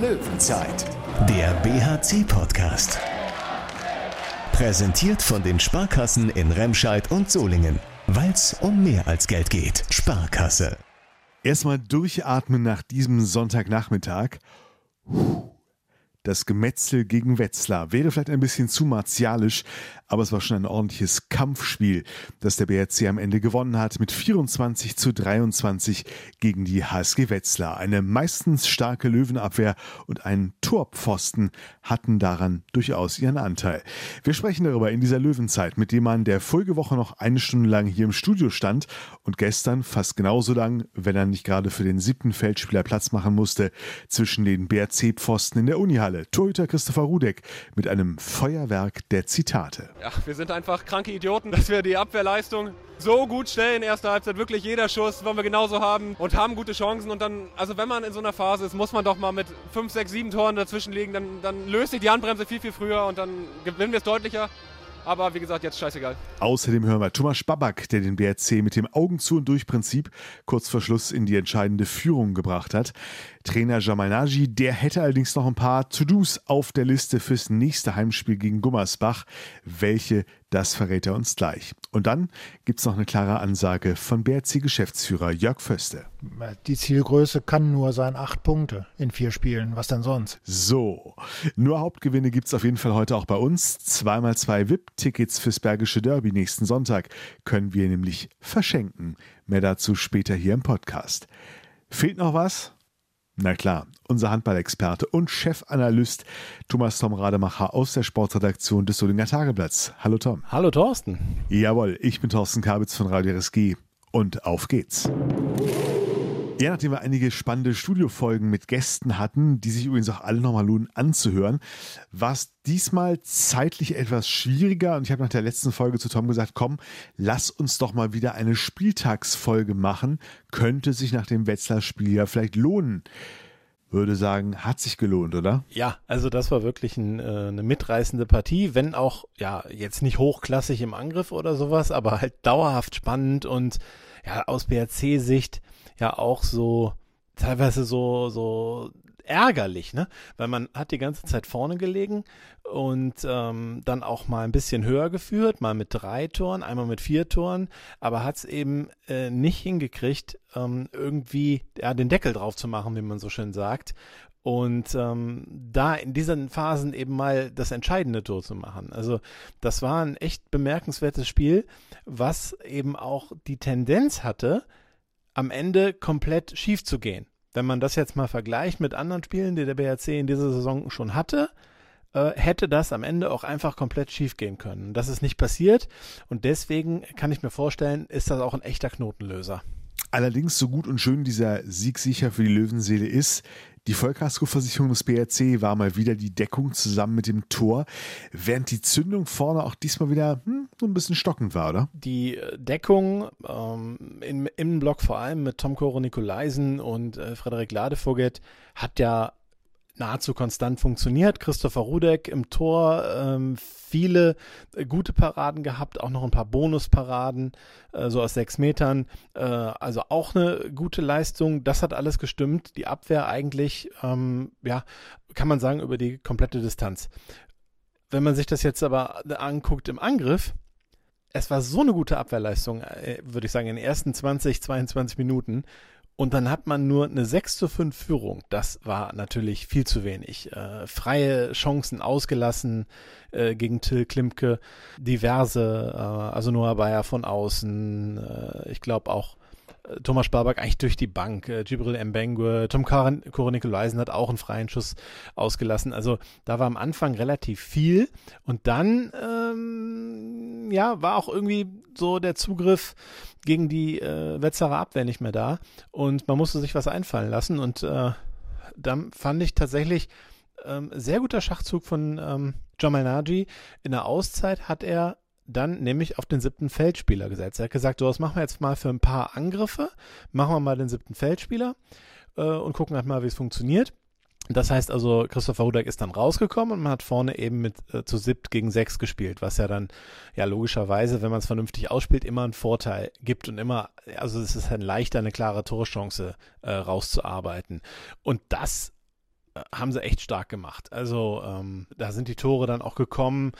Löwenzeit, der BHC-Podcast. Präsentiert von den Sparkassen in Remscheid und Solingen. Weil es um mehr als Geld geht. Sparkasse. Erstmal durchatmen nach diesem Sonntagnachmittag. Puh. Das Gemetzel gegen Wetzlar wäre vielleicht ein bisschen zu martialisch, aber es war schon ein ordentliches Kampfspiel, das der BRC am Ende gewonnen hat mit 24 zu 23 gegen die HSG Wetzlar. Eine meistens starke Löwenabwehr und ein Torpfosten hatten daran durchaus ihren Anteil. Wir sprechen darüber in dieser Löwenzeit, mit dem man der Folgewoche noch eine Stunde lang hier im Studio stand und gestern fast genauso lang, wenn er nicht gerade für den siebten Feldspieler Platz machen musste, zwischen den BRC-Pfosten in der Unihalle Finale. Torhüter Christopher Rudek mit einem Feuerwerk der Zitate. Ja, wir sind einfach kranke Idioten, dass wir die Abwehrleistung so gut stellen. Erste Halbzeit wirklich jeder Schuss wollen wir genauso haben und haben gute Chancen. Und dann, also wenn man in so einer Phase ist, muss man doch mal mit 5, 6, 7 Toren dazwischen liegen. Dann, dann löst sich die Handbremse viel, viel früher und dann gewinnen wir es deutlicher. Aber wie gesagt, jetzt scheißegal. Außerdem hören wir Thomas Babak, der den BRC mit dem Augen zu und durch Prinzip kurz vor Schluss in die entscheidende Führung gebracht hat. Trainer Jamal Naji, der hätte allerdings noch ein paar To-Dos auf der Liste fürs nächste Heimspiel gegen Gummersbach. Welche, das verrät er uns gleich. Und dann gibt es noch eine klare Ansage von BRC-Geschäftsführer Jörg Föste. Die Zielgröße kann nur sein acht Punkte in vier Spielen. Was denn sonst? So, nur Hauptgewinne gibt es auf jeden Fall heute auch bei uns. Zweimal zwei VIP-Tickets fürs Bergische Derby nächsten Sonntag können wir nämlich verschenken. Mehr dazu später hier im Podcast. Fehlt noch was? Na klar, unser Handballexperte und Chefanalyst Thomas Tom Rademacher aus der Sportredaktion des Solinger Tageblatts. Hallo Tom. Hallo Thorsten. Jawohl, ich bin Thorsten Kabitz von Radio RSG und auf geht's. Ja, nachdem wir einige spannende Studiofolgen mit Gästen hatten, die sich übrigens auch alle nochmal lohnen anzuhören, war es diesmal zeitlich etwas schwieriger und ich habe nach der letzten Folge zu Tom gesagt, komm, lass uns doch mal wieder eine Spieltagsfolge machen, könnte sich nach dem Wetzlar-Spiel ja vielleicht lohnen würde sagen, hat sich gelohnt, oder? Ja, also das war wirklich ein, äh, eine mitreißende Partie, wenn auch, ja, jetzt nicht hochklassig im Angriff oder sowas, aber halt dauerhaft spannend und ja, aus BRC-Sicht ja auch so teilweise so, so ärgerlich, ne? Weil man hat die ganze Zeit vorne gelegen und ähm, dann auch mal ein bisschen höher geführt, mal mit drei Toren, einmal mit vier Toren, aber hat es eben äh, nicht hingekriegt, ähm, irgendwie ja, den Deckel drauf zu machen, wie man so schön sagt. Und ähm, da in diesen Phasen eben mal das entscheidende Tor zu machen. Also das war ein echt bemerkenswertes Spiel, was eben auch die Tendenz hatte, am Ende komplett schief zu gehen. Wenn man das jetzt mal vergleicht mit anderen Spielen, die der BRC in dieser Saison schon hatte, äh, hätte das am Ende auch einfach komplett schief gehen können. Das ist nicht passiert und deswegen kann ich mir vorstellen, ist das auch ein echter Knotenlöser. Allerdings, so gut und schön dieser Sieg sicher für die Löwenseele ist, die Vollkaskoversicherung des BRC war mal wieder die Deckung zusammen mit dem Tor, während die Zündung vorne auch diesmal wieder hm, so ein bisschen stockend war, oder? Die äh, Deckung ähm, im Innenblock vor allem mit Tom Koro Nikolaisen und äh, Frederik Ladevogel hat ja nahezu konstant funktioniert. Christopher Rudek im Tor, ähm, viele äh, gute Paraden gehabt, auch noch ein paar Bonusparaden, äh, so aus sechs Metern. Äh, also auch eine gute Leistung. Das hat alles gestimmt. Die Abwehr eigentlich, ähm, ja, kann man sagen, über die komplette Distanz. Wenn man sich das jetzt aber anguckt im Angriff, es war so eine gute Abwehrleistung, äh, würde ich sagen, in den ersten 20, 22 Minuten. Und dann hat man nur eine 6 zu 5 Führung. Das war natürlich viel zu wenig. Äh, freie Chancen ausgelassen äh, gegen Till Klimke. Diverse, äh, also Noah Bayer von außen. Äh, ich glaube auch Thomas Sparback eigentlich durch die Bank. Äh, Gibril Mbengue, Tom Kore-Nikolaisen hat auch einen freien Schuss ausgelassen. Also da war am Anfang relativ viel. Und dann, ähm, ja, war auch irgendwie so der Zugriff gegen die äh, Wetzerer Abwehr nicht mehr da. Und man musste sich was einfallen lassen. Und äh, dann fand ich tatsächlich ähm, sehr guter Schachzug von ähm, Jamal Naji. In der Auszeit hat er dann nämlich auf den siebten Feldspieler gesetzt. Er hat gesagt, so, was machen wir jetzt mal für ein paar Angriffe, machen wir mal den siebten Feldspieler äh, und gucken halt mal, wie es funktioniert. Das heißt also, Christopher Hudak ist dann rausgekommen und man hat vorne eben mit äh, zu siebt gegen sechs gespielt, was ja dann ja logischerweise, wenn man es vernünftig ausspielt, immer einen Vorteil gibt und immer, also es ist dann leichter, eine klare Torchance äh, rauszuarbeiten. Und das haben sie echt stark gemacht. Also ähm, da sind die Tore dann auch gekommen.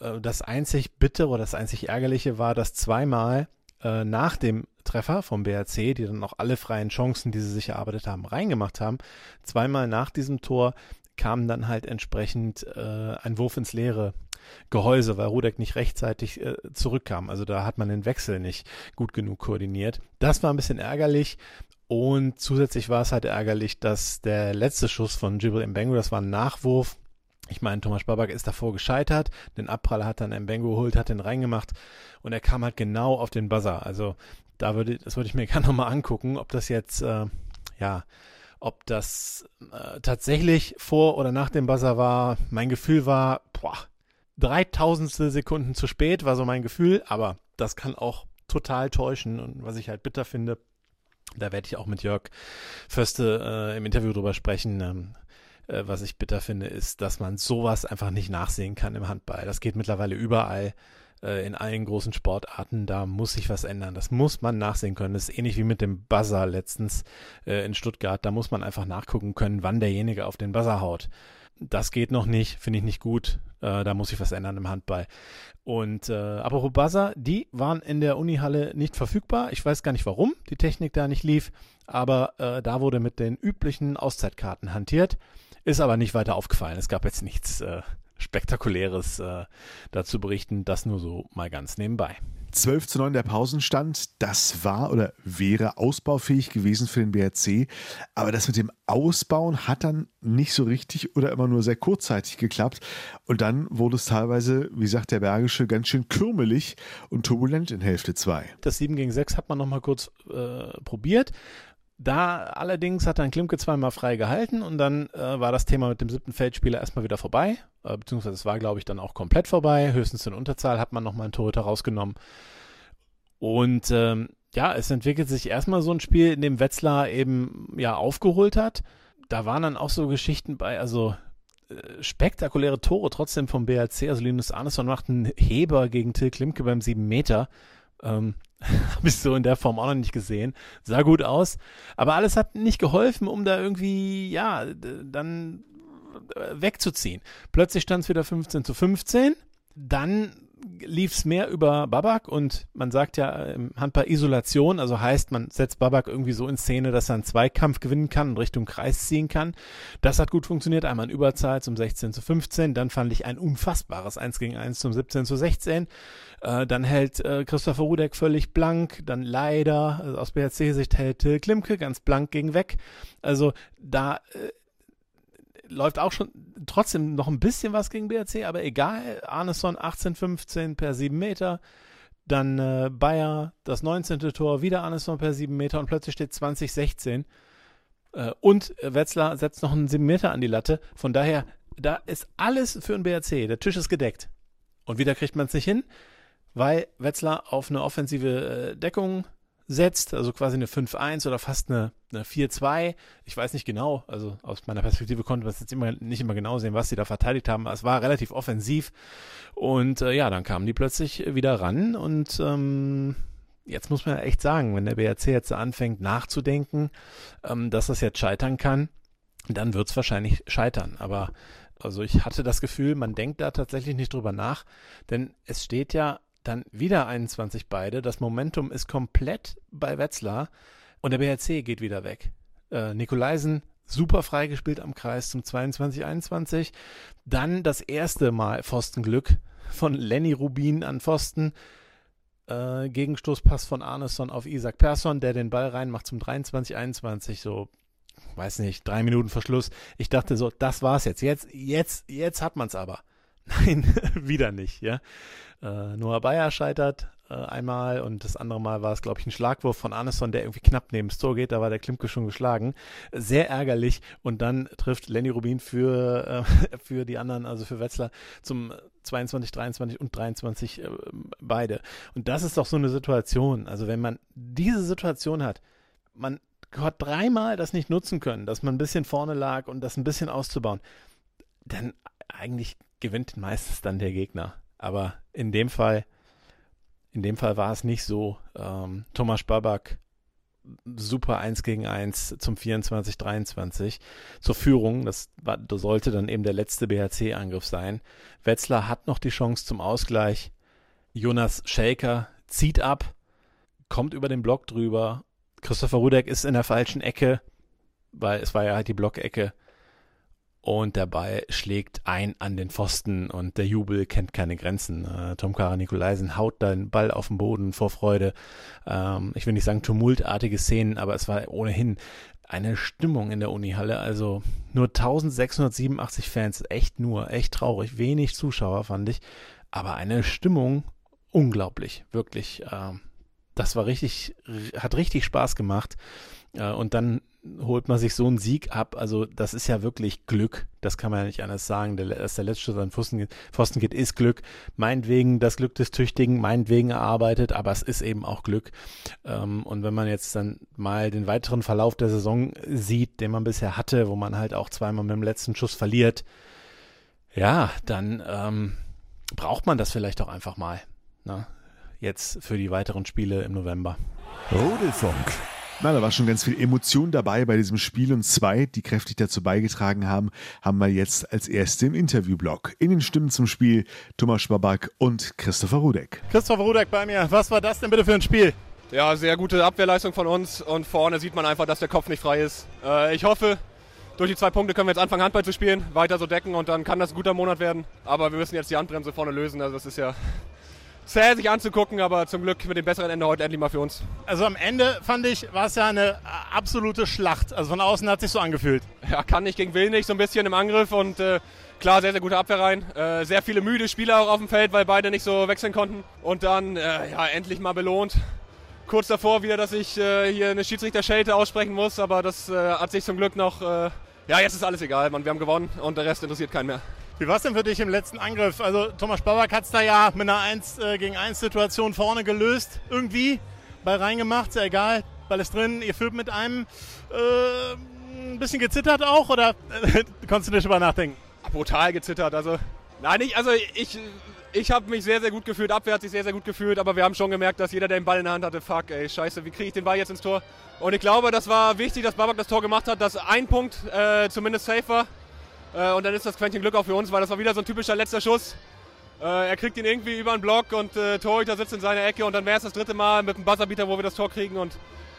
Äh, das einzig Bittere oder das einzig Ärgerliche war, dass zweimal äh, nach dem Treffer vom BRC, die dann auch alle freien Chancen, die sie sich erarbeitet haben, reingemacht haben, zweimal nach diesem Tor kam dann halt entsprechend äh, ein Wurf ins Leere Gehäuse, weil Rudek nicht rechtzeitig äh, zurückkam. Also da hat man den Wechsel nicht gut genug koordiniert. Das war ein bisschen ärgerlich. Und zusätzlich war es halt ärgerlich, dass der letzte Schuss von Jibril Mbengu, das war ein Nachwurf. Ich meine, Thomas Babak ist davor gescheitert. Den Abpraller hat dann Mbengu geholt, hat den reingemacht und er kam halt genau auf den Buzzer. Also da würde, das würde ich mir gerne nochmal angucken, ob das jetzt, äh, ja, ob das äh, tatsächlich vor oder nach dem Buzzer war. Mein Gefühl war, boah, dreitausendstel Sekunden zu spät, war so mein Gefühl, aber das kann auch total täuschen und was ich halt bitter finde, da werde ich auch mit Jörg Förste äh, im Interview drüber sprechen. Ähm, äh, was ich bitter finde, ist, dass man sowas einfach nicht nachsehen kann im Handball. Das geht mittlerweile überall äh, in allen großen Sportarten. Da muss sich was ändern. Das muss man nachsehen können. Das ist ähnlich wie mit dem Buzzer letztens äh, in Stuttgart. Da muss man einfach nachgucken können, wann derjenige auf den Buzzer haut das geht noch nicht, finde ich nicht gut. Äh, da muss sich was ändern im Handball. Und äh, apropos Buzzer, die waren in der Unihalle nicht verfügbar. Ich weiß gar nicht warum die Technik da nicht lief, aber äh, da wurde mit den üblichen Auszeitkarten hantiert. Ist aber nicht weiter aufgefallen. Es gab jetzt nichts äh, Spektakuläres äh, dazu berichten. Das nur so mal ganz nebenbei. 12 zu 9 der Pausenstand, das war oder wäre ausbaufähig gewesen für den BRC. Aber das mit dem Ausbauen hat dann nicht so richtig oder immer nur sehr kurzzeitig geklappt. Und dann wurde es teilweise, wie sagt der Bergische, ganz schön kürmelig und turbulent in Hälfte 2. Das 7 gegen 6 hat man nochmal kurz äh, probiert. Da allerdings hat dann Klimke zweimal frei gehalten und dann äh, war das Thema mit dem siebten Feldspieler erstmal wieder vorbei. Äh, beziehungsweise es war, glaube ich, dann auch komplett vorbei. Höchstens in Unterzahl hat man nochmal einen Torhüter rausgenommen. Und ähm, ja, es entwickelt sich erstmal so ein Spiel, in dem Wetzlar eben ja aufgeholt hat. Da waren dann auch so Geschichten bei, also äh, spektakuläre Tore trotzdem vom BRC. Also Linus Arneson macht einen Heber gegen Till Klimke beim 7 Meter. Ähm, Habe ich so in der Form auch noch nicht gesehen. Sah gut aus. Aber alles hat nicht geholfen, um da irgendwie, ja, dann äh, wegzuziehen. Plötzlich stand es wieder 15 zu 15. Dann lief es mehr über Babak und man sagt ja im Handball Isolation, also heißt, man setzt Babak irgendwie so in Szene, dass er einen Zweikampf gewinnen kann und Richtung Kreis ziehen kann. Das hat gut funktioniert, einmal in Überzahl zum 16 zu 15, dann fand ich ein unfassbares 1 gegen 1 zum 17 zu 16. Äh, dann hält äh, Christopher Rudek völlig blank, dann leider, also aus BHC-Sicht hält Till Klimke ganz blank gegen weg. Also da äh, läuft auch schon trotzdem noch ein bisschen was gegen BRC, aber egal. Arneson 18-15 per 7 Meter. Dann äh, Bayer, das 19. Tor, wieder Arneson per 7 Meter und plötzlich steht 20-16. Äh, und Wetzlar setzt noch einen 7 Meter an die Latte. Von daher, da ist alles für den BRC. Der Tisch ist gedeckt. Und wieder kriegt man es nicht hin, weil Wetzlar auf eine offensive äh, Deckung setzt, also quasi eine 5-1 oder fast eine, eine 4-2. Ich weiß nicht genau, also aus meiner Perspektive konnte man es jetzt immer, nicht immer genau sehen, was sie da verteidigt haben. Es war relativ offensiv und äh, ja, dann kamen die plötzlich wieder ran und ähm, jetzt muss man echt sagen, wenn der BRC jetzt anfängt nachzudenken, ähm, dass das jetzt scheitern kann, dann wird es wahrscheinlich scheitern. Aber also ich hatte das Gefühl, man denkt da tatsächlich nicht drüber nach, denn es steht ja dann wieder 21 beide. Das Momentum ist komplett bei Wetzlar und der BRC geht wieder weg. Äh, Nikolaisen super freigespielt am Kreis zum 22-21. Dann das erste Mal Pfostenglück von Lenny Rubin an Pfosten. Äh, Gegenstoßpass von Arneson auf Isaac Persson, der den Ball reinmacht zum 23-21. So, weiß nicht, drei Minuten Verschluss. Ich dachte so, das war's jetzt. Jetzt, jetzt, jetzt hat man's aber. Nein, wieder nicht, ja. Äh, Noah Bayer scheitert äh, einmal und das andere Mal war es, glaube ich, ein Schlagwurf von Arneson, der irgendwie knapp neben das Tor geht. Da war der Klimke schon geschlagen. Sehr ärgerlich. Und dann trifft Lenny Rubin für, äh, für die anderen, also für Wetzlar, zum 22, 23 und 23 äh, beide. Und das ist doch so eine Situation. Also wenn man diese Situation hat, man hat dreimal das nicht nutzen können, dass man ein bisschen vorne lag und das ein bisschen auszubauen, dann eigentlich gewinnt meistens dann der Gegner. Aber in dem Fall, in dem Fall war es nicht so. Ähm, Thomas Babak super 1 gegen 1 zum 24-23 zur Führung. Das, war, das sollte dann eben der letzte BHC-Angriff sein. Wetzlar hat noch die Chance zum Ausgleich. Jonas Schelker zieht ab, kommt über den Block drüber. Christopher Rudek ist in der falschen Ecke, weil es war ja halt die Blockecke und der Ball schlägt ein an den Pfosten und der Jubel kennt keine Grenzen. Äh, Tom Kara Nikolaisen haut den Ball auf den Boden vor Freude. Ähm, ich will nicht sagen tumultartige Szenen, aber es war ohnehin eine Stimmung in der Unihalle. Also nur 1687 Fans, echt nur, echt traurig. Wenig Zuschauer fand ich, aber eine Stimmung unglaublich, wirklich. Ähm, das war richtig, hat richtig Spaß gemacht. Äh, und dann holt man sich so einen Sieg ab. Also das ist ja wirklich Glück. Das kann man ja nicht anders sagen. Der, dass der letzte an Pfosten, Pfosten geht, ist Glück. Meinetwegen das Glück des Tüchtigen, meinetwegen erarbeitet, aber es ist eben auch Glück. Ähm, und wenn man jetzt dann mal den weiteren Verlauf der Saison sieht, den man bisher hatte, wo man halt auch zweimal mit dem letzten Schuss verliert, ja, dann ähm, braucht man das vielleicht auch einfach mal. Na, ne? jetzt für die weiteren Spiele im November. Rudelfunk. Na, da war schon ganz viel Emotion dabei bei diesem Spiel und zwei, die kräftig dazu beigetragen haben, haben wir jetzt als erste im Interviewblock. In den Stimmen zum Spiel Thomas Schwabak und Christopher Rudek. Christopher Rudek bei mir. Was war das denn bitte für ein Spiel? Ja, sehr gute Abwehrleistung von uns und vorne sieht man einfach, dass der Kopf nicht frei ist. Äh, ich hoffe, durch die zwei Punkte können wir jetzt anfangen, Handball zu spielen, weiter so decken und dann kann das ein guter Monat werden. Aber wir müssen jetzt die Handbremse vorne lösen. Also das ist ja zäh sich anzugucken, aber zum Glück mit dem besseren Ende heute endlich mal für uns. Also am Ende fand ich, war es ja eine absolute Schlacht. Also von außen hat sich so angefühlt. Ja, kann nicht gegen Will nicht, so ein bisschen im Angriff und äh, klar, sehr, sehr gute Abwehr rein. Äh, sehr viele müde Spieler auch auf dem Feld, weil beide nicht so wechseln konnten. Und dann, äh, ja, endlich mal belohnt. Kurz davor wieder, dass ich äh, hier eine Schiedsrichterschelte aussprechen muss, aber das äh, hat sich zum Glück noch. Äh, ja, jetzt ist alles egal, Mann. Wir haben gewonnen und der Rest interessiert keinen mehr. Wie war es denn für dich im letzten Angriff? Also Thomas Babak hat es da ja mit einer 1 äh, gegen 1 Situation vorne gelöst. Irgendwie. Ball reingemacht, sehr egal. Ball ist drin, ihr führt mit einem. Äh, ein bisschen gezittert auch oder konntest du nicht drüber nachdenken? Brutal gezittert. Also, nein, ich, also ich, ich habe mich sehr, sehr gut gefühlt. Abwehr hat sich sehr, sehr gut gefühlt, aber wir haben schon gemerkt, dass jeder, der den Ball in der Hand hatte, fuck, ey, scheiße, wie kriege ich den Ball jetzt ins Tor? Und ich glaube, das war wichtig, dass Babak das Tor gemacht hat, dass ein Punkt äh, zumindest safe war. Äh, und dann ist das Quäntchen Glück auch für uns, weil das war wieder so ein typischer letzter Schuss. Äh, er kriegt ihn irgendwie über den Block und äh, Torhüter sitzt in seiner Ecke und dann wäre es das dritte Mal mit dem Buzzerbeater, wo wir das Tor kriegen und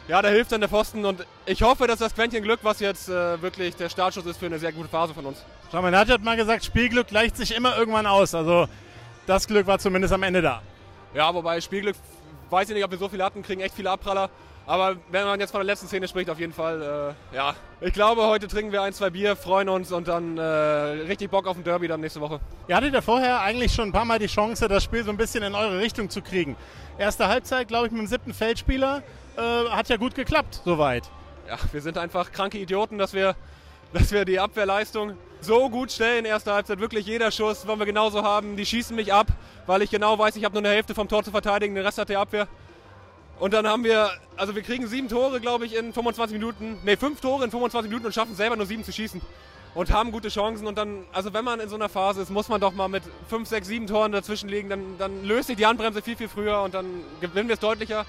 ja, da hilft dann der Pfosten und ich hoffe, dass das Quäntchen Glück, was jetzt äh, wirklich der Startschuss ist für eine sehr gute Phase von uns. Schau mal, hat mal gesagt, Spielglück gleicht sich immer irgendwann aus. Also das Glück war zumindest am Ende da. Ja, wobei Spielglück, weiß ich nicht, ob wir so viele hatten, kriegen echt viele Abpraller. Aber wenn man jetzt von der letzten Szene spricht, auf jeden Fall, äh, ja. Ich glaube, heute trinken wir ein, zwei Bier, freuen uns und dann äh, richtig Bock auf ein Derby dann nächste Woche. Ihr hattet ja vorher eigentlich schon ein paar Mal die Chance, das Spiel so ein bisschen in eure Richtung zu kriegen. Erste Halbzeit, glaube ich, mit dem siebten Feldspieler. Äh, hat ja gut geklappt, soweit. Ja, wir sind einfach kranke Idioten, dass wir, dass wir die Abwehrleistung so gut stellen. Erste Halbzeit, wirklich jeder Schuss wollen wir genauso haben. Die schießen mich ab, weil ich genau weiß, ich habe nur eine Hälfte vom Tor zu verteidigen, den Rest hat die Abwehr. Und dann haben wir, also wir kriegen sieben Tore, glaube ich, in 25 Minuten. Ne, fünf Tore in 25 Minuten und schaffen selber nur sieben zu schießen. Und haben gute Chancen. Und dann, also wenn man in so einer Phase ist, muss man doch mal mit fünf, sechs, sieben Toren dazwischen liegen. Dann, dann löst sich die Handbremse viel, viel früher und dann gewinnen wir es deutlicher.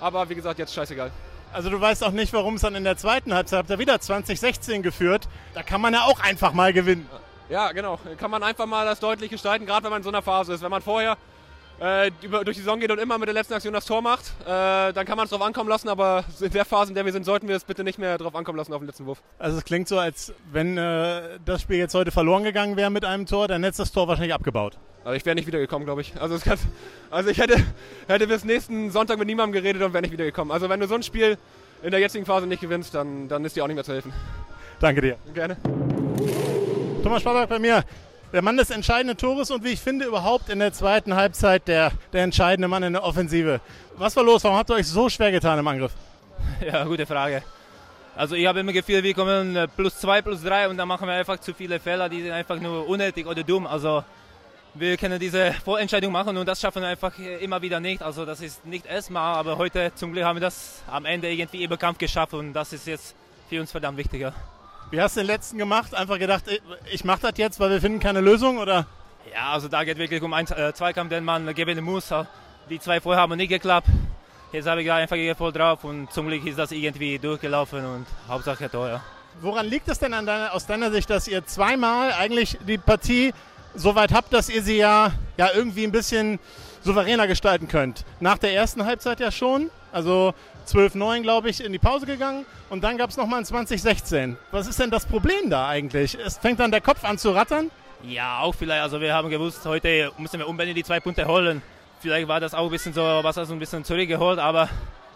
Aber wie gesagt, jetzt scheißegal. Also du weißt auch nicht, warum es dann in der zweiten Halbzeit, habt ihr wieder 2016 geführt. Da kann man ja auch einfach mal gewinnen. Ja, genau. Kann man einfach mal das deutlich gestalten, gerade wenn man in so einer Phase ist. Wenn man vorher äh, über, durch die Saison geht und immer mit der letzten Aktion das Tor macht, äh, dann kann man es drauf ankommen lassen, aber in der Phase, in der wir sind, sollten wir es bitte nicht mehr drauf ankommen lassen auf den letzten Wurf. Also es klingt so, als wenn äh, das Spiel jetzt heute verloren gegangen wäre mit einem Tor, dann hättest das Tor wahrscheinlich abgebaut. Also ich wäre nicht wiedergekommen, glaube ich. Also, kann, also ich hätte, hätte bis nächsten Sonntag mit niemandem geredet und wäre nicht wiedergekommen. Also wenn du so ein Spiel in der jetzigen Phase nicht gewinnst, dann, dann ist dir auch nicht mehr zu helfen. Danke dir. Gerne. Thomas Schwabach bei mir der Mann des entscheidenden Tores und wie ich finde überhaupt in der zweiten Halbzeit der, der entscheidende Mann in der Offensive. Was war los? Warum habt ihr euch so schwer getan im Angriff? Ja, gute Frage. Also ich habe immer gefühlt, wir kommen äh, plus zwei, plus drei und dann machen wir einfach zu viele Fehler, die sind einfach nur unnötig oder dumm. Also wir können diese Vorentscheidung machen und das schaffen wir einfach immer wieder nicht. Also das ist nicht erstmal, aber heute zum Glück haben wir das am Ende irgendwie über Kampf geschafft und das ist jetzt für uns verdammt wichtiger. Wie hast du den letzten gemacht? Einfach gedacht, ich mache das jetzt, weil wir finden keine Lösung, oder? Ja, also da geht wirklich um einen äh, Zweikampf, den man gewinnen muss. Die zwei vorher haben nicht geklappt. jetzt habe ich da einfach voll drauf und zum Glück ist das irgendwie durchgelaufen und Hauptsache Tor, ja. Woran liegt es denn deiner, aus deiner Sicht, dass ihr zweimal eigentlich die Partie so weit habt, dass ihr sie ja, ja irgendwie ein bisschen souveräner gestalten könnt? Nach der ersten Halbzeit ja schon, also 12-9, glaube ich, in die Pause gegangen und dann gab es nochmal ein 2016. Was ist denn das Problem da eigentlich? Es fängt dann der Kopf an zu rattern? Ja, auch vielleicht. Also wir haben gewusst, heute müssen wir unbedingt die zwei Punkte holen. Vielleicht war das auch ein bisschen so, was also ein bisschen zurückgeholt, aber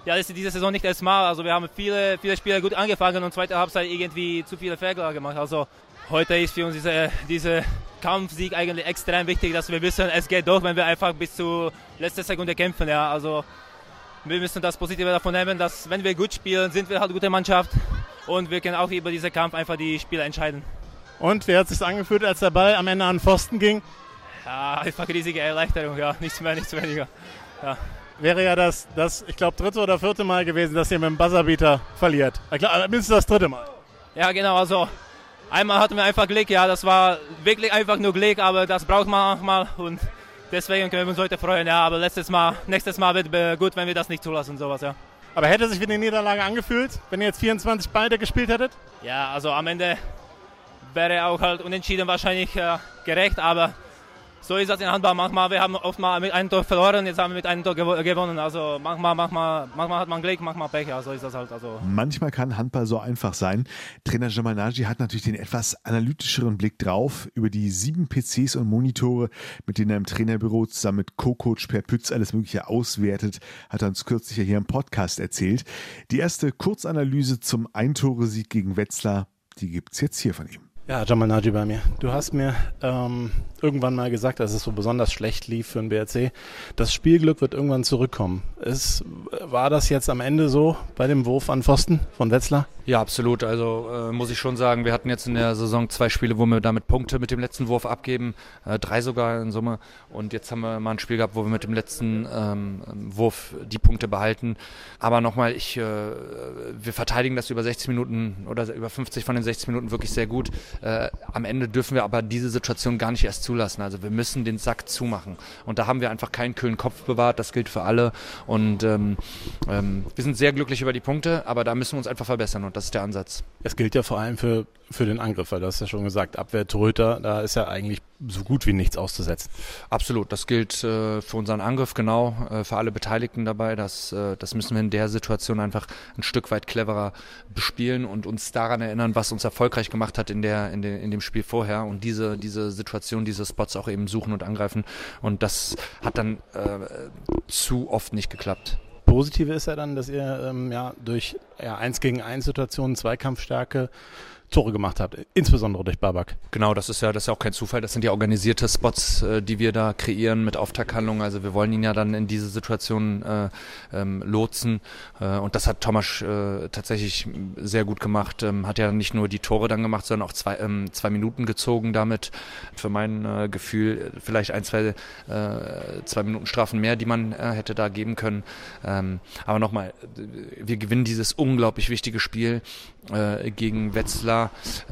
ja, das ist diese Saison nicht erstmal. Also wir haben viele, viele Spiele gut angefangen und zweite Halbzeit irgendwie zu viele Fehler gemacht. Also heute ist für uns dieser diese Kampfsieg eigentlich extrem wichtig, dass wir wissen, es geht doch, wenn wir einfach bis zur letzten Sekunde kämpfen. Ja, also wir müssen das Positive davon nehmen, dass wenn wir gut spielen, sind wir halt eine gute Mannschaft und wir können auch über diesen Kampf einfach die Spiele entscheiden. Und wie hat es sich angefühlt, als der Ball am Ende an den Pfosten ging? Ja, einfach riesige Erleichterung, ja, nichts mehr, nichts weniger. Ja. Wäre ja das, das ich glaube, dritte oder vierte Mal gewesen, dass ihr mit dem Buzzerbeater verliert. Mindestens das dritte Mal. Ja, genau, also einmal hatten wir einfach Glück, ja, das war wirklich einfach nur Glück, aber das braucht man manchmal und deswegen können wir uns heute freuen, ja, aber letztes Mal, nächstes Mal wird gut, wenn wir das nicht zulassen, sowas, ja. Aber hätte sich wie eine Niederlage angefühlt, wenn ihr jetzt 24 beide gespielt hättet? Ja, also am Ende wäre auch halt unentschieden wahrscheinlich äh, gerecht, aber so ist das in Handball. Manchmal, wir haben oft mal mit einem Tor verloren, jetzt haben wir mit einem Tor gewonnen. Also manchmal, manchmal, manchmal hat man Glück, manchmal Pech. Ja, so ist das halt. Also. Manchmal kann Handball so einfach sein. Trainer Jamal Naji hat natürlich den etwas analytischeren Blick drauf über die sieben PCs und Monitore, mit denen er im Trainerbüro zusammen mit Co-Coach Per Pütz alles Mögliche auswertet, hat er uns kürzlich hier im Podcast erzählt. Die erste Kurzanalyse zum Eintore-Sieg gegen Wetzlar, die gibt es jetzt hier von ihm. Ja, Jamal Naji bei mir. Du hast mir ähm, irgendwann mal gesagt, dass es so besonders schlecht lief für den BRC. Das Spielglück wird irgendwann zurückkommen. Ist, war das jetzt am Ende so bei dem Wurf an Pfosten von Wetzlar? Ja, absolut. Also äh, muss ich schon sagen, wir hatten jetzt in der Saison zwei Spiele, wo wir damit Punkte mit dem letzten Wurf abgeben, äh, drei sogar in Summe. Und jetzt haben wir mal ein Spiel gehabt, wo wir mit dem letzten ähm, Wurf die Punkte behalten. Aber nochmal, ich, äh, wir verteidigen das über 60 Minuten oder über 50 von den 60 Minuten wirklich sehr gut. Äh, am Ende dürfen wir aber diese Situation gar nicht erst zulassen. Also wir müssen den Sack zumachen. Und da haben wir einfach keinen kühlen Kopf bewahrt. Das gilt für alle. Und ähm, ähm, wir sind sehr glücklich über die Punkte, aber da müssen wir uns einfach verbessern. Und das ist der Ansatz. Es gilt ja vor allem für, für den Angriff, weil du hast ja schon gesagt, Abwehr Torhüter, da ist ja eigentlich so gut wie nichts auszusetzen. Absolut, das gilt äh, für unseren Angriff genau, äh, für alle Beteiligten dabei. Das, äh, das müssen wir in der Situation einfach ein Stück weit cleverer bespielen und uns daran erinnern, was uns erfolgreich gemacht hat in, der, in, de, in dem Spiel vorher und diese, diese Situation, diese Spots auch eben suchen und angreifen. Und das hat dann äh, zu oft nicht geklappt. Positive ist ja dann, dass ihr ähm, ja durch ja, 1 gegen 1 Situationen Zweikampfstärke Tore gemacht habt, insbesondere durch Babak. Genau, das ist ja das ist ja auch kein Zufall. Das sind ja organisierte Spots, äh, die wir da kreieren mit Auftakthandlungen. Also wir wollen ihn ja dann in diese Situation äh, ähm, lotsen. Äh, und das hat Thomas äh, tatsächlich sehr gut gemacht. Ähm, hat ja nicht nur die Tore dann gemacht, sondern auch zwei, ähm, zwei Minuten gezogen damit. Für mein äh, Gefühl vielleicht ein, zwei, äh, zwei Minuten Strafen mehr, die man hätte da geben können. Ähm, aber nochmal, wir gewinnen dieses unglaublich wichtige Spiel gegen Wetzlar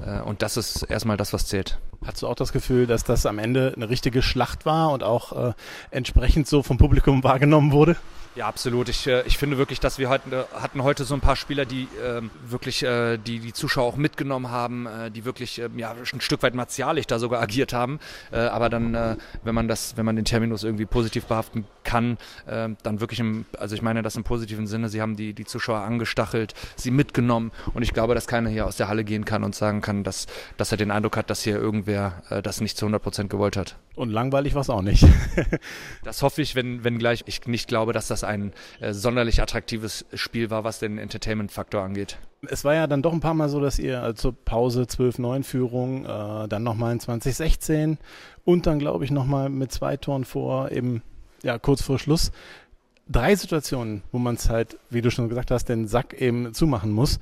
äh, und das ist erstmal das, was zählt. Hast du auch das Gefühl, dass das am Ende eine richtige Schlacht war und auch äh, entsprechend so vom Publikum wahrgenommen wurde? Ja, absolut. Ich, äh, ich finde wirklich, dass wir hatten, hatten heute so ein paar Spieler, die äh, wirklich äh, die, die Zuschauer auch mitgenommen haben, äh, die wirklich äh, ja, ein Stück weit martialisch da sogar agiert haben. Äh, aber dann, äh, wenn man das, wenn man den Terminus irgendwie positiv behaften kann, äh, dann wirklich im, also ich meine das im positiven Sinne, sie haben die, die Zuschauer angestachelt, sie mitgenommen und ich glaube, dass keiner hier aus der Halle gehen kann und sagen kann, dass, dass er den Eindruck hat, dass hier irgendwer äh, das nicht zu 100 Prozent gewollt hat. Und langweilig war es auch nicht. das hoffe ich, wenn, wenn gleich ich nicht glaube, dass das ein äh, sonderlich attraktives Spiel war, was den Entertainment-Faktor angeht. Es war ja dann doch ein paar Mal so, dass ihr zur Pause 12-9-Führung, äh, dann nochmal in 2016 und dann glaube ich nochmal mit zwei Toren vor, eben ja kurz vor Schluss, drei Situationen, wo man es halt, wie du schon gesagt hast, den Sack eben zumachen muss.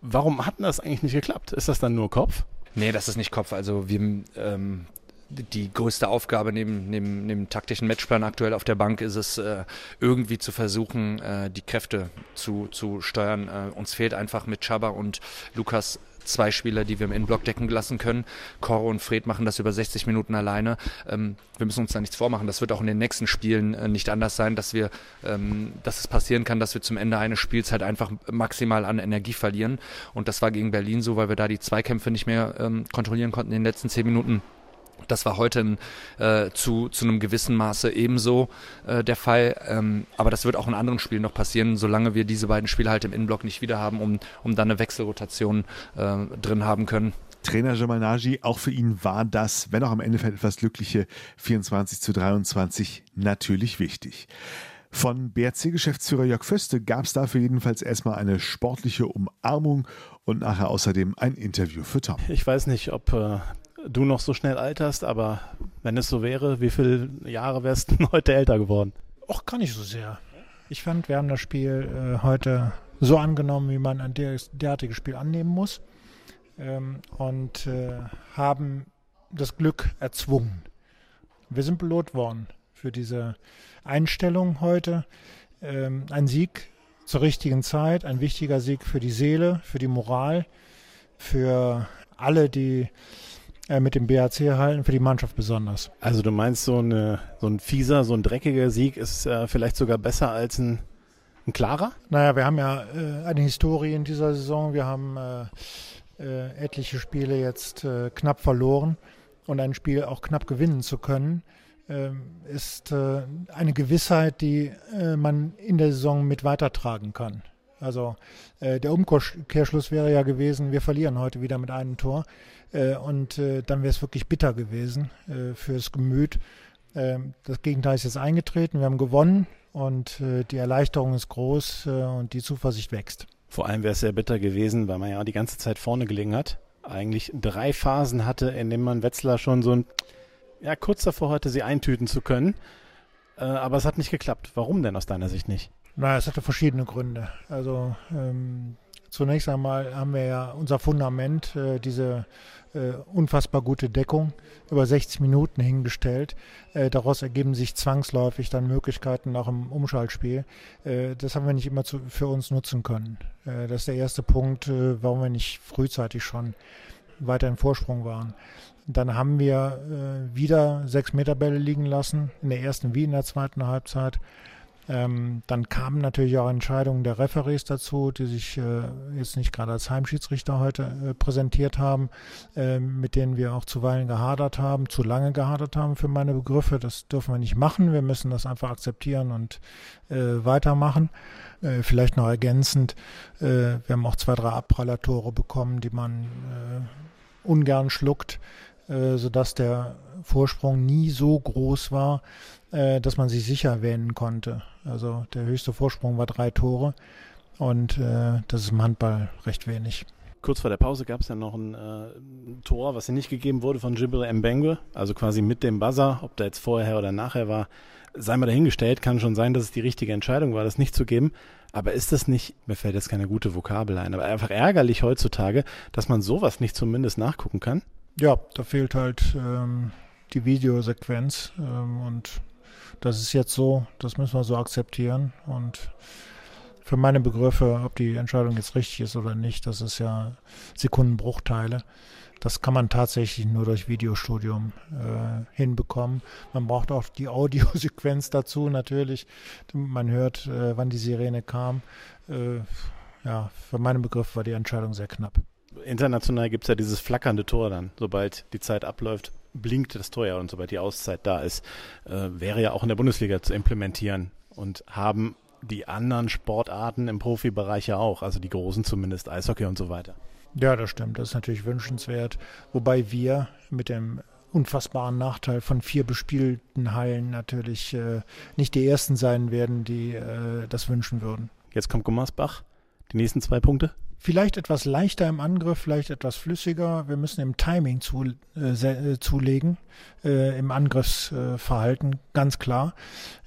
Warum hat das eigentlich nicht geklappt? Ist das dann nur Kopf? Nee, das ist nicht Kopf. Also wir, ähm, die größte Aufgabe neben, neben, neben taktischen Matchplan aktuell auf der Bank ist es, äh, irgendwie zu versuchen, äh, die Kräfte zu, zu steuern. Äh, uns fehlt einfach mit Chaba und Lukas zwei Spieler, die wir im Innenblock decken lassen können. Koro und Fred machen das über 60 Minuten alleine. Ähm, wir müssen uns da nichts vormachen. Das wird auch in den nächsten Spielen äh, nicht anders sein, dass wir, ähm, dass es passieren kann, dass wir zum Ende eines Spiels halt einfach maximal an Energie verlieren. Und das war gegen Berlin so, weil wir da die Zweikämpfe nicht mehr ähm, kontrollieren konnten in den letzten zehn Minuten. Das war heute in, äh, zu, zu einem gewissen Maße ebenso äh, der Fall. Ähm, aber das wird auch in anderen Spielen noch passieren, solange wir diese beiden Spiele halt im Innenblock nicht wieder haben, um, um dann eine Wechselrotation äh, drin haben können. Trainer Jamal Naji, auch für ihn war das, wenn auch am Ende etwas glückliche 24 zu 23 natürlich wichtig. Von BRC-Geschäftsführer Jörg Föste gab es dafür jedenfalls erstmal eine sportliche Umarmung und nachher außerdem ein Interview für Tom. Ich weiß nicht, ob äh, du noch so schnell alterst, aber wenn es so wäre, wie viele Jahre wärst du heute älter geworden? Och, gar nicht so sehr. Ich fand, wir haben das Spiel äh, heute so angenommen, wie man ein derartiges Spiel annehmen muss ähm, und äh, haben das Glück erzwungen. Wir sind belohnt worden für diese Einstellung heute. Ähm, ein Sieg zur richtigen Zeit, ein wichtiger Sieg für die Seele, für die Moral, für alle, die mit dem BAC halten, für die Mannschaft besonders. Also du meinst, so, eine, so ein fieser, so ein dreckiger Sieg ist äh, vielleicht sogar besser als ein, ein klarer? Naja, wir haben ja äh, eine Historie in dieser Saison. Wir haben äh, äh, etliche Spiele jetzt äh, knapp verloren und ein Spiel auch knapp gewinnen zu können, ähm, ist äh, eine Gewissheit, die äh, man in der Saison mit weitertragen kann. Also äh, der Umkehrschluss wäre ja gewesen, wir verlieren heute wieder mit einem Tor äh, und dann wäre es wirklich bitter gewesen fürs Gemüt. Ähm, das Gegenteil ist jetzt eingetreten, wir haben gewonnen und die Erleichterung ist groß und die Zuversicht wächst. Vor allem wäre es sehr bitter gewesen, weil man ja die ganze Zeit vorne gelegen hat. Eigentlich drei Phasen hatte, in denen man Wetzlar schon so ein, ja, kurz davor hatte, sie eintüten zu können. Äh, aber es hat nicht geklappt. Warum denn aus deiner Sicht nicht? Na, es hatte verschiedene Gründe. Also ähm, zunächst einmal haben wir ja unser Fundament, äh, diese äh, unfassbar gute Deckung über 60 Minuten hingestellt. Äh, daraus ergeben sich zwangsläufig dann Möglichkeiten auch im Umschaltspiel. Äh, das haben wir nicht immer zu, für uns nutzen können. Äh, das ist der erste Punkt, äh, warum wir nicht frühzeitig schon weiter im Vorsprung waren. Dann haben wir wieder sechs Meter Bälle liegen lassen, in der ersten wie in der zweiten Halbzeit. Ähm, dann kamen natürlich auch Entscheidungen der Referees dazu, die sich äh, jetzt nicht gerade als Heimschiedsrichter heute äh, präsentiert haben, äh, mit denen wir auch zuweilen gehadert haben, zu lange gehadert haben für meine Begriffe. Das dürfen wir nicht machen. Wir müssen das einfach akzeptieren und äh, weitermachen. Äh, vielleicht noch ergänzend, äh, wir haben auch zwei, drei Abprallatore bekommen, die man ungern schluckt, sodass der Vorsprung nie so groß war, äh, dass man sich sicher wähnen konnte. Also der höchste Vorsprung war drei Tore und äh, das ist im Handball recht wenig. Kurz vor der Pause gab es ja noch ein äh, Tor, was ja nicht gegeben wurde von Jibril Mbengwe, also quasi mit dem Buzzer, ob da jetzt vorher oder nachher war, sei mal dahingestellt, kann schon sein, dass es die richtige Entscheidung war, das nicht zu geben. Aber ist das nicht, mir fällt jetzt keine gute Vokabel ein, aber einfach ärgerlich heutzutage, dass man sowas nicht zumindest nachgucken kann? Ja, da fehlt halt ähm, die Videosequenz ähm, und das ist jetzt so, das müssen wir so akzeptieren. Und für meine Begriffe, ob die Entscheidung jetzt richtig ist oder nicht, das ist ja Sekundenbruchteile. Das kann man tatsächlich nur durch Videostudium äh, hinbekommen. Man braucht auch die Audiosequenz dazu natürlich. Man hört, äh, wann die Sirene kam. Äh, ja, für meinen Begriff war die Entscheidung sehr knapp. International gibt es ja dieses flackernde Tor dann, sobald die Zeit abläuft blinkt das Tor ja und sobald die Auszeit da ist, äh, wäre ja auch in der Bundesliga zu implementieren und haben die anderen Sportarten im Profibereich ja auch, also die großen zumindest, Eishockey und so weiter. Ja, das stimmt. Das ist natürlich wünschenswert. Wobei wir mit dem unfassbaren Nachteil von vier bespielten Hallen natürlich äh, nicht die ersten sein werden, die äh, das wünschen würden. Jetzt kommt Gummersbach. Die nächsten zwei Punkte? Vielleicht etwas leichter im Angriff, vielleicht etwas flüssiger. Wir müssen im Timing zu, äh, äh, zulegen, äh, im Angriffsverhalten, ganz klar.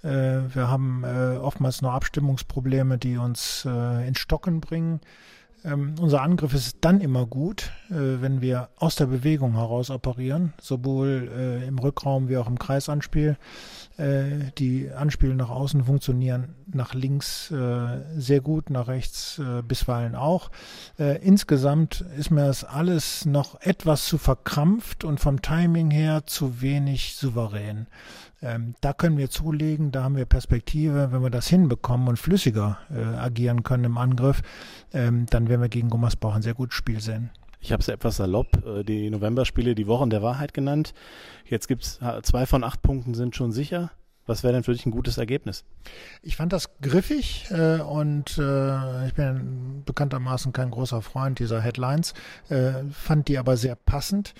Äh, wir haben äh, oftmals noch Abstimmungsprobleme, die uns äh, ins Stocken bringen. Ähm, unser Angriff ist dann immer gut, äh, wenn wir aus der Bewegung heraus operieren, sowohl äh, im Rückraum wie auch im Kreisanspiel. Äh, die Anspiele nach außen funktionieren nach links äh, sehr gut, nach rechts äh, bisweilen auch. Äh, insgesamt ist mir das alles noch etwas zu verkrampft und vom Timing her zu wenig souverän. Ähm, da können wir zulegen, da haben wir Perspektive. Wenn wir das hinbekommen und flüssiger äh, agieren können im Angriff, ähm, dann werden wir gegen Gummersbach ein sehr gutes Spiel sehen. Ich habe es etwas salopp, äh, die Novemberspiele, die Wochen der Wahrheit genannt. Jetzt gibt es zwei von acht Punkten sind schon sicher. Was wäre denn für dich ein gutes Ergebnis? Ich fand das griffig äh, und äh, ich bin bekanntermaßen kein großer Freund dieser Headlines, äh, fand die aber sehr passend,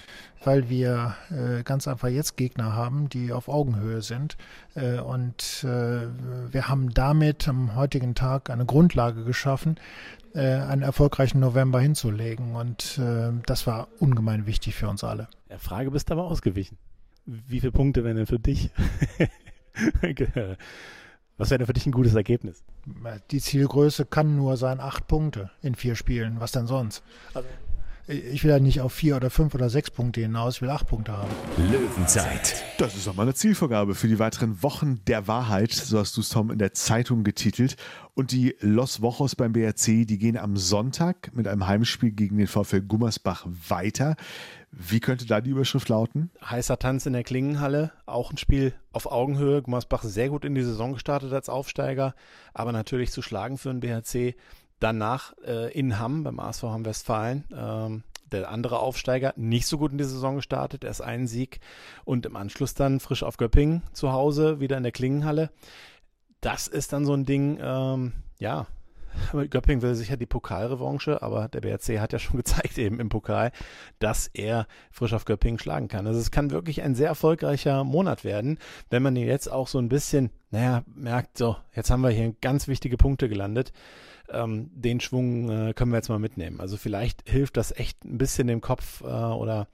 weil wir äh, ganz einfach jetzt Gegner haben, die auf Augenhöhe sind äh, und äh, wir haben damit am heutigen Tag eine Grundlage geschaffen, einen erfolgreichen November hinzulegen und das war ungemein wichtig für uns alle. Der Frage bist aber ausgewichen. Wie viele Punkte wären denn für dich? Was wäre denn für dich ein gutes Ergebnis? Die Zielgröße kann nur sein acht Punkte in vier Spielen. Was denn sonst? Also, ich will ja nicht auf vier oder fünf oder sechs Punkte hinaus, ich will acht Punkte haben. Löwenzeit. Das ist auch mal eine Zielvorgabe für die weiteren Wochen der Wahrheit, so hast du es Tom in der Zeitung getitelt. Und die Los Wochos beim BRC, die gehen am Sonntag mit einem Heimspiel gegen den VfL Gummersbach weiter. Wie könnte da die Überschrift lauten? Heißer Tanz in der Klingenhalle, auch ein Spiel auf Augenhöhe. Gummersbach sehr gut in die Saison gestartet als Aufsteiger, aber natürlich zu schlagen für den BHC. Danach äh, in Hamm beim ASV Hamm Westfalen. Ähm, der andere Aufsteiger nicht so gut in die Saison gestartet, erst einen Sieg und im Anschluss dann frisch auf Göppingen zu Hause, wieder in der Klingenhalle. Das ist dann so ein Ding, ähm, ja, Göpping will sicher die Pokalrevanche, aber der BRC hat ja schon gezeigt eben im Pokal, dass er frisch auf Göppingen schlagen kann. Also es kann wirklich ein sehr erfolgreicher Monat werden, wenn man jetzt auch so ein bisschen, naja, merkt, so, jetzt haben wir hier ganz wichtige Punkte gelandet. Ähm, den Schwung äh, können wir jetzt mal mitnehmen. Also vielleicht hilft das echt ein bisschen dem Kopf äh, oder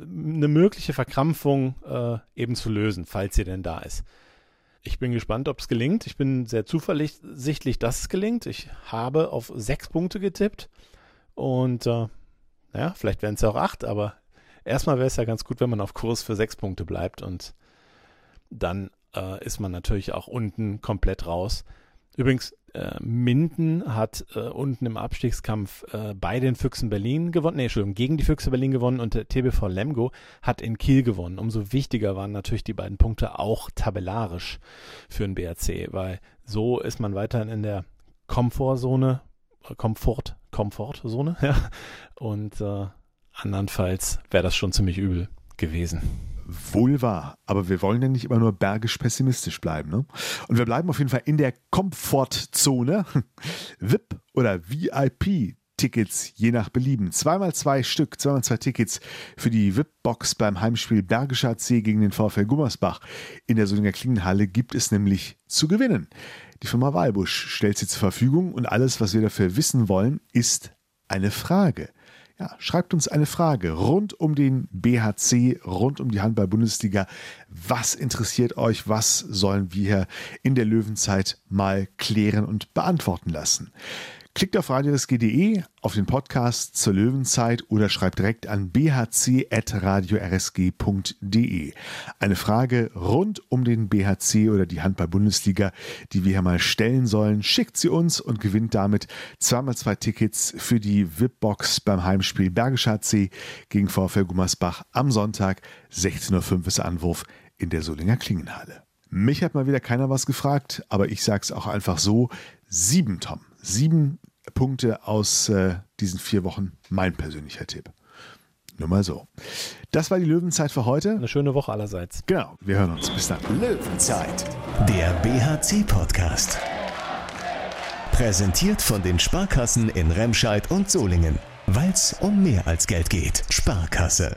eine mögliche Verkrampfung äh, eben zu lösen, falls sie denn da ist. Ich bin gespannt, ob es gelingt. Ich bin sehr zuversichtlich, dass es gelingt. Ich habe auf sechs Punkte getippt. Und äh, naja, vielleicht werden es ja auch acht, aber erstmal wäre es ja ganz gut, wenn man auf Kurs für sechs Punkte bleibt und dann äh, ist man natürlich auch unten komplett raus. Übrigens, äh, Minden hat äh, unten im Abstiegskampf äh, bei den Füchsen Berlin gewonnen, nee, Entschuldigung, gegen die Füchse Berlin gewonnen und der TBV Lemgo hat in Kiel gewonnen. Umso wichtiger waren natürlich die beiden Punkte auch tabellarisch für den BRC, weil so ist man weiterhin in der Komfortzone, äh, Komfort, Komfortzone, ja, und äh, andernfalls wäre das schon ziemlich übel gewesen. Wohl wahr, aber wir wollen ja nicht immer nur bergisch pessimistisch bleiben. Ne? Und wir bleiben auf jeden Fall in der Komfortzone. VIP oder VIP Tickets je nach Belieben. Zweimal zwei Stück, zweimal zwei Tickets für die VIP-Box beim Heimspiel Bergischer C gegen den VfL Gummersbach. In der Solinger Klingenhalle gibt es nämlich zu gewinnen. Die Firma Walbusch stellt sie zur Verfügung und alles, was wir dafür wissen wollen, ist eine Frage. Ja, schreibt uns eine Frage rund um den BHC, rund um die Handball-Bundesliga. Was interessiert euch? Was sollen wir in der Löwenzeit mal klären und beantworten lassen? Klickt auf radiosg.de, auf den Podcast zur Löwenzeit oder schreibt direkt an bhc.radiorsg.de. Eine Frage rund um den BHC oder die Handball-Bundesliga, die wir hier mal stellen sollen, schickt sie uns und gewinnt damit zweimal zwei Tickets für die VIP-Box beim Heimspiel Bergischer HC gegen VfL Gummersbach am Sonntag, 16.05 Uhr ist der Anwurf in der Solinger Klingenhalle. Mich hat mal wieder keiner was gefragt, aber ich sage es auch einfach so. Sieben, Tom. Sieben Punkte aus äh, diesen vier Wochen. Mein persönlicher Tipp. Nur mal so. Das war die Löwenzeit für heute. Eine schöne Woche allerseits. Genau. Wir hören uns. Bis dann. Löwenzeit. Der BHC-Podcast. Präsentiert von den Sparkassen in Remscheid und Solingen. Weil es um mehr als Geld geht. Sparkasse.